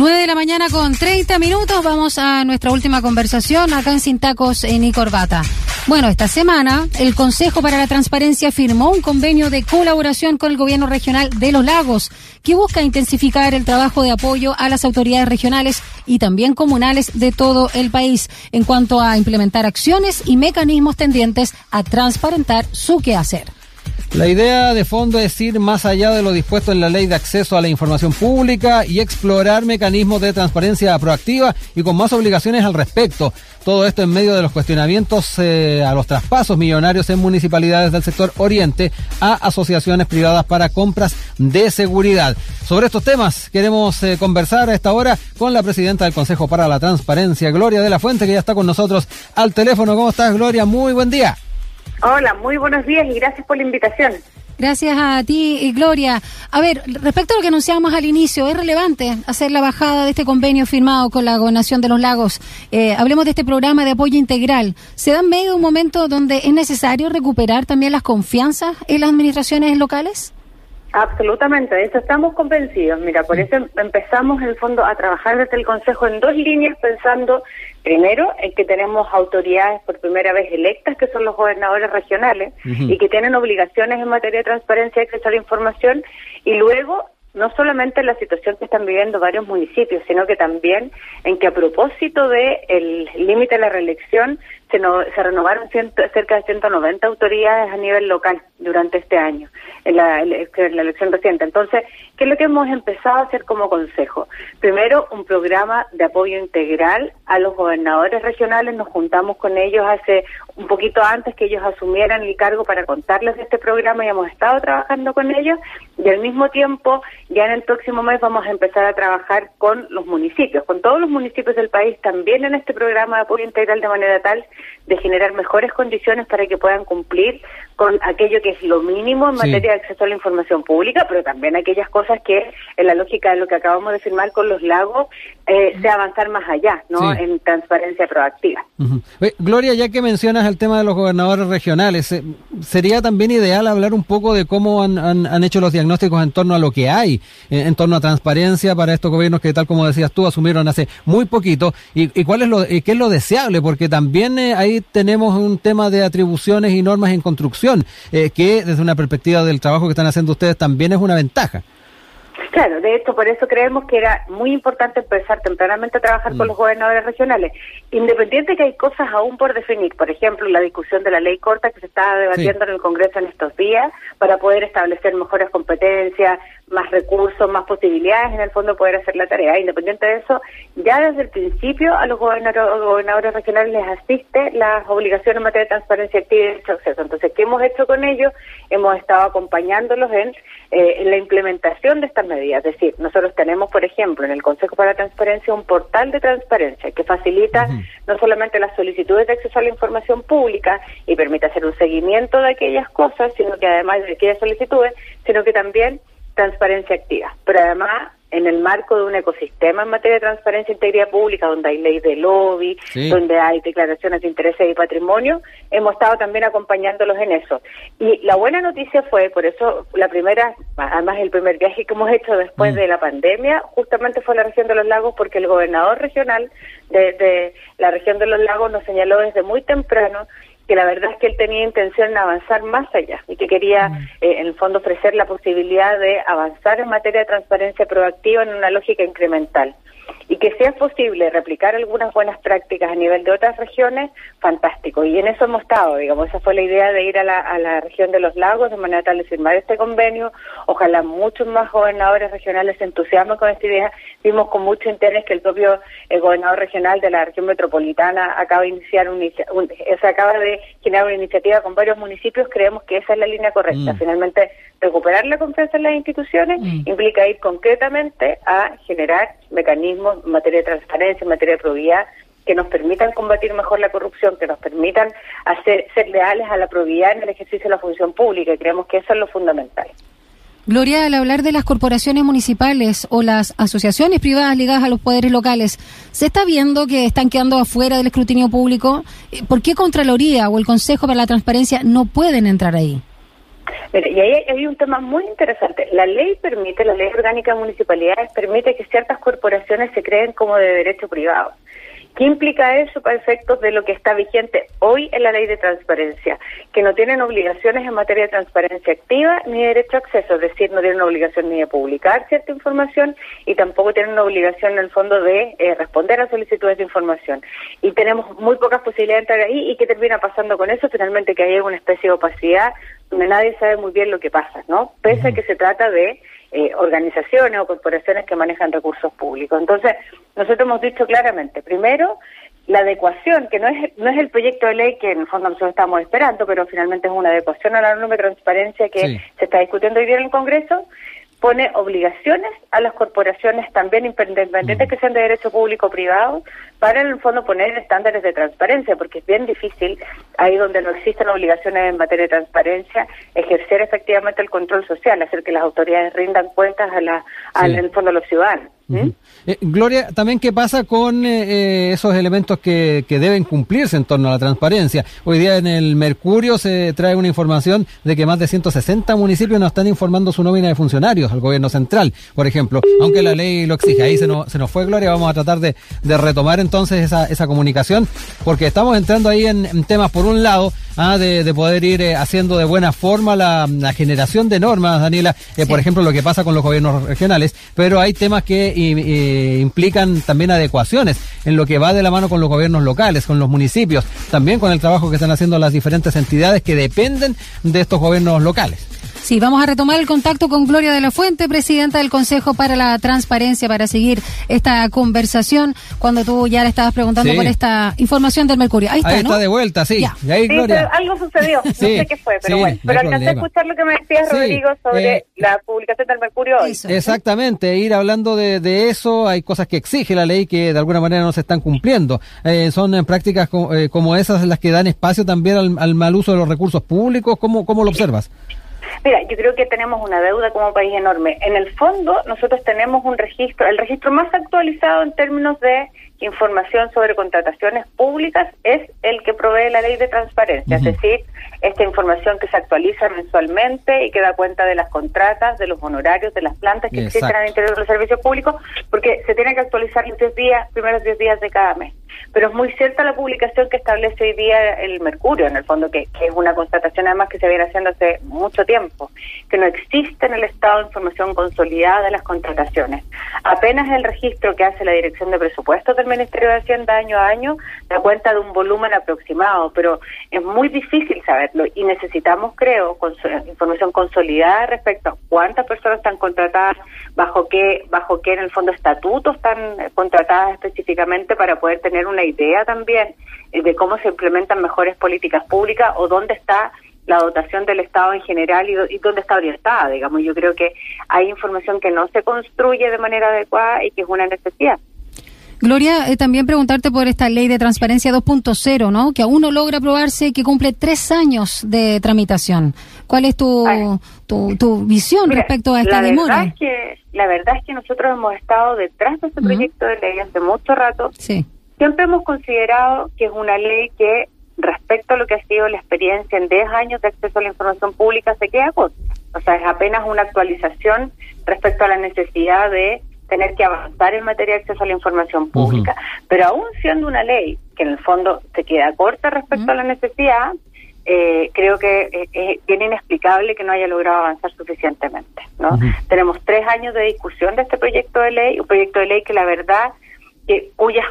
9 de la mañana con 30 minutos. Vamos a nuestra última conversación acá en Sin Tacos y Corbata. Bueno, esta semana el Consejo para la Transparencia firmó un convenio de colaboración con el Gobierno Regional de los Lagos que busca intensificar el trabajo de apoyo a las autoridades regionales y también comunales de todo el país en cuanto a implementar acciones y mecanismos tendientes a transparentar su quehacer. La idea de fondo es ir más allá de lo dispuesto en la ley de acceso a la información pública y explorar mecanismos de transparencia proactiva y con más obligaciones al respecto. Todo esto en medio de los cuestionamientos eh, a los traspasos millonarios en municipalidades del sector oriente a asociaciones privadas para compras de seguridad. Sobre estos temas queremos eh, conversar a esta hora con la presidenta del Consejo para la Transparencia, Gloria de la Fuente, que ya está con nosotros al teléfono. ¿Cómo estás, Gloria? Muy buen día. Hola, muy buenos días y gracias por la invitación. Gracias a ti, Gloria. A ver, respecto a lo que anunciamos al inicio, es relevante hacer la bajada de este convenio firmado con la Gobernación de los Lagos. Eh, hablemos de este programa de apoyo integral. ¿Se da en medio de un momento donde es necesario recuperar también las confianzas en las administraciones locales? Absolutamente, de eso estamos convencidos. Mira, por eso empezamos en el fondo a trabajar desde el Consejo en dos líneas, pensando primero en que tenemos autoridades por primera vez electas, que son los gobernadores regionales, y que tienen obligaciones en materia de transparencia y acceso a la información, y luego no solamente en la situación que están viviendo varios municipios, sino que también en que a propósito del el límite de la reelección se, se renovaron cerca de 190 autoridades a nivel local durante este año, en la, en la, elección reciente. Entonces, ¿qué es lo que hemos empezado a hacer como consejo? Primero, un programa de apoyo integral a los gobernadores regionales. Nos juntamos con ellos hace un poquito antes que ellos asumieran el cargo para contarles de este programa y hemos estado trabajando con ellos. Y al mismo tiempo, ya en el próximo mes vamos a empezar a trabajar con los municipios, con todos los municipios del país también en este programa de apoyo integral de manera tal de generar mejores condiciones para que puedan cumplir con aquello que es lo mínimo en materia de acceso a la información pública, pero también aquellas cosas que, en la lógica de lo que acabamos de firmar con los lagos, eh, sea avanzar más allá, ¿no? En transparencia proactiva. Gloria, ya que mencionas el tema de los gobernadores regionales, eh, sería también ideal hablar un poco de cómo han, han, hecho los diagnósticos en torno a lo que hay, eh, en, torno a transparencia para estos gobiernos que, tal como decías tú, asumieron hace muy poquito, y, y cuál es lo, y qué es lo deseable, porque también ahí tenemos un tema de atribuciones y normas en construcción eh, que desde una perspectiva del trabajo que están haciendo ustedes también es una ventaja. Claro, de hecho, por eso creemos que era muy importante empezar tempranamente a trabajar con mm. los gobernadores regionales. Independiente que hay cosas aún por definir, por ejemplo, la discusión de la ley corta que se está debatiendo en el Congreso en estos días para poder establecer mejores competencias, más recursos, más posibilidades en el fondo poder hacer la tarea. Independiente de eso, ya desde el principio a los gobernadores, gobernadores regionales les asiste las obligaciones en materia de transparencia activa y derecho acceso. Entonces, ¿qué hemos hecho con ellos? Hemos estado acompañándolos en, eh, en la implementación de estas medidas. Es decir, nosotros tenemos, por ejemplo, en el Consejo para la Transparencia un portal de transparencia que facilita no solamente las solicitudes de acceso a la información pública y permite hacer un seguimiento de aquellas cosas, sino que además de aquellas solicitudes, sino que también transparencia activa. Pero además, en el marco de un ecosistema en materia de transparencia e integridad pública, donde hay ley de lobby, donde hay declaraciones de intereses y patrimonio, hemos estado también acompañándolos en eso. Y la buena noticia fue, por eso la primera, además el primer viaje que hemos hecho después mm. de la pandemia, justamente fue la región de los lagos, porque el gobernador regional de, de la región de los lagos nos señaló desde muy temprano que la verdad es que él tenía intención de avanzar más allá y que quería, mm. eh, en el fondo, ofrecer la posibilidad de avanzar en materia de transparencia proactiva en una lógica incremental y que sea posible replicar algunas buenas prácticas a nivel de otras regiones, fantástico. Y en eso hemos estado, digamos, esa fue la idea de ir a la, a la región de los lagos de manera tal de firmar este convenio. Ojalá muchos más gobernadores regionales se entusiasmen con esta idea. Vimos con mucho interés que el propio gobernador regional de la región metropolitana acaba de iniciar un, se acaba de generar una iniciativa con varios municipios. Creemos que esa es la línea correcta. Mm. Finalmente, recuperar la confianza en las instituciones mm. implica ir concretamente a generar mecanismos en materia de transparencia, en materia de probidad, que nos permitan combatir mejor la corrupción, que nos permitan hacer, ser leales a la probidad en el ejercicio de la función pública. Y creemos que eso es lo fundamental. Gloria, al hablar de las corporaciones municipales o las asociaciones privadas ligadas a los poderes locales, ¿se está viendo que están quedando afuera del escrutinio público? ¿Por qué Contraloría o el Consejo para la Transparencia no pueden entrar ahí? Y ahí hay un tema muy interesante. La ley permite, la ley orgánica de municipalidades permite que ciertas corporaciones se creen como de derecho privado. ¿Qué implica eso para efectos de lo que está vigente hoy en la ley de transparencia? Que no tienen obligaciones en materia de transparencia activa ni de derecho a acceso, es decir, no tienen obligación ni de publicar cierta información y tampoco tienen una obligación en el fondo de eh, responder a solicitudes de información. Y tenemos muy pocas posibilidades de entrar ahí y qué termina pasando con eso, finalmente que hay una especie de opacidad donde nadie sabe muy bien lo que pasa, ¿no? Pese a que se trata de eh, organizaciones o corporaciones que manejan recursos públicos. Entonces, nosotros hemos dicho claramente, primero, la adecuación, que no es, no es el proyecto de ley que en el fondo nosotros estamos esperando, pero finalmente es una adecuación a la norma de transparencia que se está discutiendo hoy día en el Congreso, pone obligaciones a las corporaciones también independientes que sean de derecho público o privado para en el fondo poner estándares de transparencia porque es bien difícil ahí donde no existen obligaciones en materia de transparencia ejercer efectivamente el control social hacer que las autoridades rindan cuentas a la al en el fondo a los ciudadanos ¿Mm? Eh, Gloria, también qué pasa con eh, eh, esos elementos que, que, deben cumplirse en torno a la transparencia. Hoy día en el Mercurio se trae una información de que más de 160 municipios no están informando su nómina de funcionarios al gobierno central, por ejemplo, aunque la ley lo exige. Ahí se nos, se nos fue Gloria, vamos a tratar de, de retomar entonces esa, esa comunicación, porque estamos entrando ahí en, temas, por un lado, ah, de, de, poder ir haciendo de buena forma la, la generación de normas, Daniela, por ejemplo, lo que pasa con los gobiernos regionales, pero hay temas que y, implican también adecuaciones en lo que va de la mano con los gobiernos locales, con los municipios, también con el trabajo que están haciendo las diferentes entidades que dependen de estos gobiernos locales. Sí, vamos a retomar el contacto con Gloria de la Fuente, presidenta del Consejo para la Transparencia, para seguir esta conversación cuando tú ya le estabas preguntando por esta información del Mercurio. Ahí está, ahí está de vuelta, sí. Y ahí, Gloria. algo sucedió, no sé qué fue, pero bueno. Pero alcancé a escuchar lo que me decías, Rodrigo, sobre eh, la publicación del Mercurio hoy. Exactamente, ir hablando de, eso, hay cosas que exige la ley que de alguna manera no se están cumpliendo. Eh, son eh, prácticas como esas las que dan espacio también al, al mal uso de los recursos públicos. ¿Cómo, cómo lo observas? Mira, yo creo que tenemos una deuda como país enorme. En el fondo, nosotros tenemos un registro, el registro más actualizado en términos de información sobre contrataciones públicas es el que provee la ley de transparencia, es decir, esta información que se actualiza mensualmente y que da cuenta de las contratas, de los honorarios, de las plantas que existen al interior de los servicios públicos, porque se tiene que actualizar los 10 días, primeros 10 días de cada mes pero es muy cierta la publicación que establece hoy día el Mercurio, en el fondo, que, es una constatación además que se viene haciendo hace mucho tiempo, que no existe en el Estado información consolidada de las contrataciones. Apenas el registro que hace la Dirección de Presupuestos del Ministerio de Hacienda año a año da cuenta de un volumen aproximado, pero es muy difícil saberlo y necesitamos, creo, información consolidada respecto a cuántas personas están contratadas, bajo qué, bajo qué en el fondo estatutos están contratadas específicamente para poder tener una idea también eh, de cómo se implementan mejores políticas públicas o dónde está la dotación del Estado en general y, dónde está orientada, digamos. Yo creo que hay información que no se construye de manera adecuada y que es una necesidad. Gloria, eh, también preguntarte por esta ley de transparencia 2.0, ¿no? Que aún no logra aprobarse y que cumple tres años de tramitación. ¿Cuál es tu, tu, visión respecto a esta demora? que, la verdad es que nosotros hemos estado detrás de este proyecto de ley hace mucho rato. Sí Siempre hemos considerado que es una ley que, respecto a lo que ha sido la experiencia en 10 años de acceso a la información pública, se queda corta. O sea, es apenas una actualización respecto a la necesidad de tener que avanzar en materia de acceso a la información pública. Pero aún siendo una ley que en el fondo se queda corta respecto a la necesidad, eh, creo que es bien inexplicable que no haya logrado avanzar suficientemente. ¿no? Tenemos tres años de discusión de este proyecto de ley, un proyecto de ley que la verdad que cuyas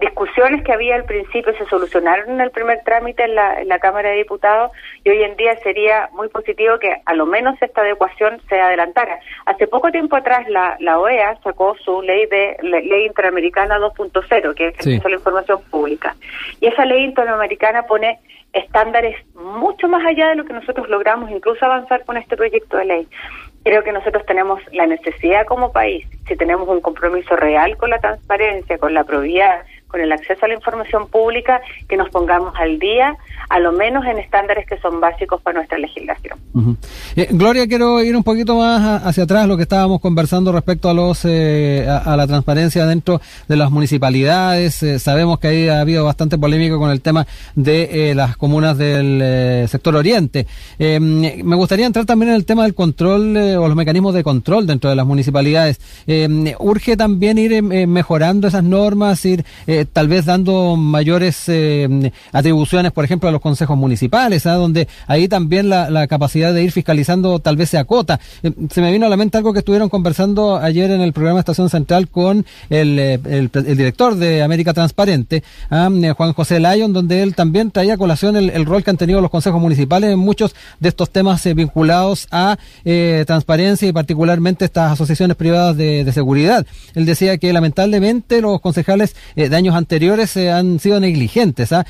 discusiones que había al principio se solucionaron en el primer trámite en la, en la Cámara de Diputados y hoy en día sería muy positivo que a lo menos esta adecuación se adelantara. Hace poco tiempo atrás la, la OEA sacó su ley de ley interamericana 2.0, que es la información pública. Y esa ley interamericana pone estándares mucho más allá de lo que nosotros logramos incluso avanzar con este proyecto de ley. Creo que nosotros tenemos la necesidad como país, si tenemos un compromiso real con la transparencia, con la probidad, con el acceso a la información pública, que nos pongamos al día, a lo menos en estándares que son básicos para nuestra legislación. Eh, Gloria, quiero ir un poquito más hacia atrás, lo que estábamos conversando respecto a los eh, a, la transparencia dentro de las municipalidades. Eh, sabemos que ahí ha habido bastante polémica con el tema de las comunas del sector oriente. me gustaría entrar también en el tema del control o los mecanismos de control dentro de las municipalidades. urge también ir mejorando esas normas, ir tal vez dando mayores atribuciones, por ejemplo, a los consejos municipales, ¿ah? donde ahí también la, capacidad de ir fiscalizando tal vez se acota. Eh, se me vino a la mente algo que estuvieron conversando ayer en el programa Estación Central con el, eh, el, director de América Transparente, ¿ah? eh, Juan José Lyon, donde él también traía a colación el, rol que han tenido los consejos municipales en muchos de estos temas vinculados a transparencia y particularmente estas asociaciones privadas de, seguridad. Él decía que lamentablemente los concejales de años anteriores han sido negligentes, ¿ah?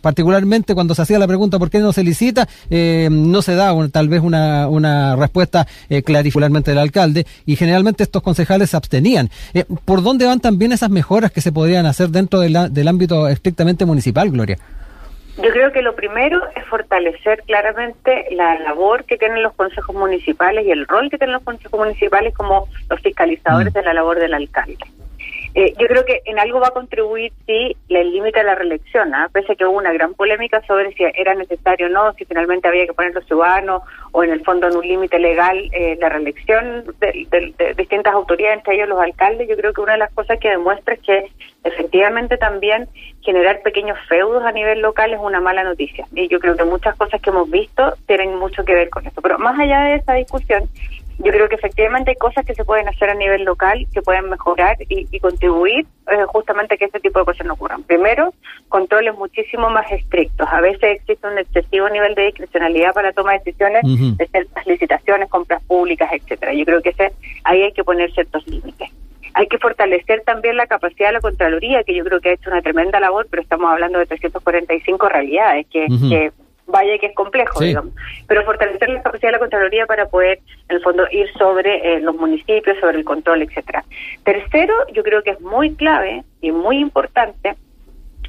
particularmente cuando se hacía la pregunta por qué no se licita, eh, no se da tal vez una, una respuesta eh, clarificarmente del alcalde y generalmente estos concejales se abstenían. Eh, ¿Por dónde van también esas mejoras que se podrían hacer dentro del ámbito estrictamente municipal, Gloria? Yo creo que lo primero es fortalecer claramente la labor que tienen los consejos municipales y el rol que tienen los consejos municipales como los fiscalizadores mm. de la labor del alcalde. Eh, yo creo que en algo va a contribuir, sí, el límite a la reelección, ¿ah? pese a que hubo una gran polémica sobre si era necesario o no, si finalmente había que poner los ciudadanos o en el fondo en un límite legal eh, la reelección de, distintas autoridades, entre ellos los alcaldes. Yo creo que una de las cosas que demuestra es que efectivamente también generar pequeños feudos a nivel local es una mala noticia. Y yo creo que muchas cosas que hemos visto tienen mucho que ver con eso. Pero más allá de esa discusión, yo creo que efectivamente hay cosas que se pueden hacer a nivel local que pueden mejorar y, contribuir eh, justamente a que ese tipo de cosas no ocurran. Primero, controles muchísimo más estrictos. A veces existe un excesivo nivel de discrecionalidad para la toma de decisiones de ciertas licitaciones, compras públicas, etcétera. Yo creo que ese, ahí hay que poner ciertos límites. Hay que fortalecer también la capacidad de la Contraloría, que yo creo que ha hecho una tremenda labor, pero estamos hablando de 345 realidades que, que vaya que es complejo, digamos. Pero fortalecer la capacidad de la Contraloría para poder, en el fondo, ir sobre eh, los municipios, sobre el control, etcétera. Tercero, yo creo que es muy clave y muy importante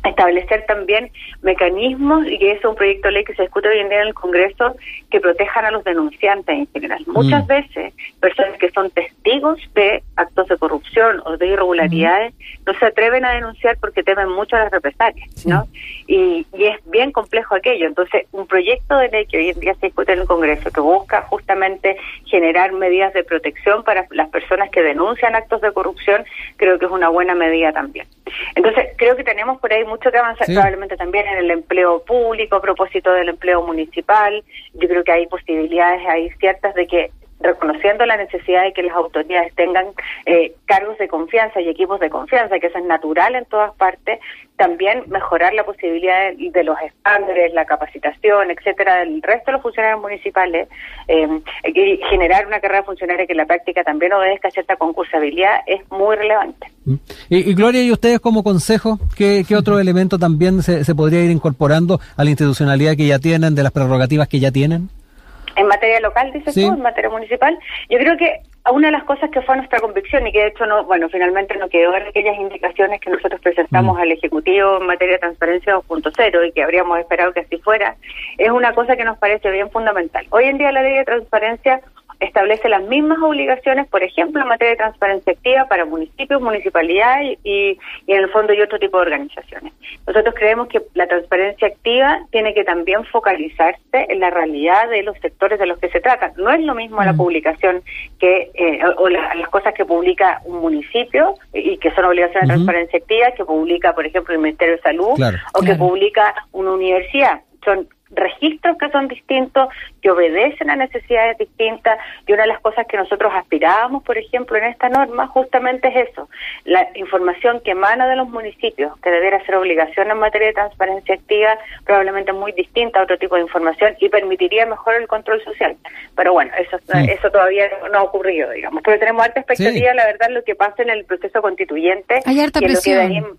establecer también mecanismos, y que es un proyecto de ley que se discute hoy en día en el Congreso, que protejan a los denunciantes en general. Mm. Muchas veces, personas que son testigos de actos de corrupción o de irregularidades no se atreven a denunciar porque temen mucho las represalias, ¿no? Y, y es bien complejo aquello. Entonces, un proyecto de ley que hoy en día se discute en el Congreso, que busca justamente generar medidas de protección para las personas que denuncian actos de corrupción, creo que es una buena medida también. Entonces, creo que tenemos por ahí mucho que avanzar probablemente también en el empleo público a propósito del empleo municipal. Yo creo que hay posibilidades ahí ciertas de que reconociendo la necesidad de que las autoridades tengan eh, cargos de confianza y equipos de confianza, que eso es natural en todas partes, también mejorar la posibilidad de, los estándares, la capacitación, etcétera, del resto de los funcionarios municipales, eh, y generar una carrera funcionaria que en la práctica también obedezca cierta concursabilidad es muy relevante. Mm. Y, Gloria, ¿y ustedes como consejo, qué, otro elemento también se, se podría ir incorporando a la institucionalidad que ya tienen, de las prerrogativas que ya tienen? En materia local, dices tú, en materia municipal, yo creo que una de las cosas que fue nuestra convicción y que de hecho no, bueno, finalmente no quedó en aquellas indicaciones que nosotros presentamos mm. al Ejecutivo en materia de transparencia 2.0 y que habríamos esperado que así fuera, es una cosa que nos parece bien fundamental. Hoy en día la ley de transparencia establece las mismas obligaciones, por ejemplo, en materia de transparencia activa para municipios, municipalidades y, y, en el fondo y otro tipo de organizaciones. Nosotros creemos que la transparencia activa tiene que también focalizarse en la realidad de los sectores de los que se trata. No es lo mismo la mm. publicación que eh, o, las cosas que publica un municipio y que son obligaciones de transparencia activa que publica, por ejemplo, el Ministerio de Salud o que publica una universidad. Son registros que son distintos, que obedecen a necesidades distintas, y una de las cosas que nosotros aspirábamos, por ejemplo, en esta norma, justamente es eso, la información que emana de los municipios, que debiera ser obligación en materia de transparencia activa, probablemente muy distinta a otro tipo de información y permitiría mejor el control social. Pero bueno, eso, eso todavía no ha ocurrido, digamos. Pero tenemos alta expectativa, la verdad, lo que pasa en el proceso constituyente. Hay harta presión.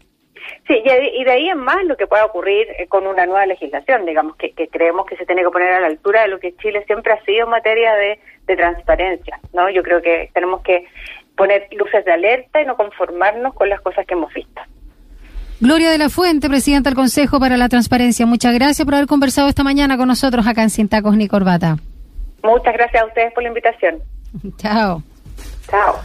Sí, y de ahí en más lo que pueda ocurrir eh, con una nueva legislación, digamos, que, creemos que se tiene que poner a la altura de lo que Chile siempre ha sido en materia de, transparencia, ¿no? Yo creo que tenemos que poner luces de alerta y no conformarnos con las cosas que hemos visto. Gloria de la Fuente, presidenta del Consejo para la Transparencia, muchas gracias por haber conversado esta mañana con nosotros acá en Sin Tacos ni Corbata. Muchas gracias a ustedes por la invitación. Chao. Chao.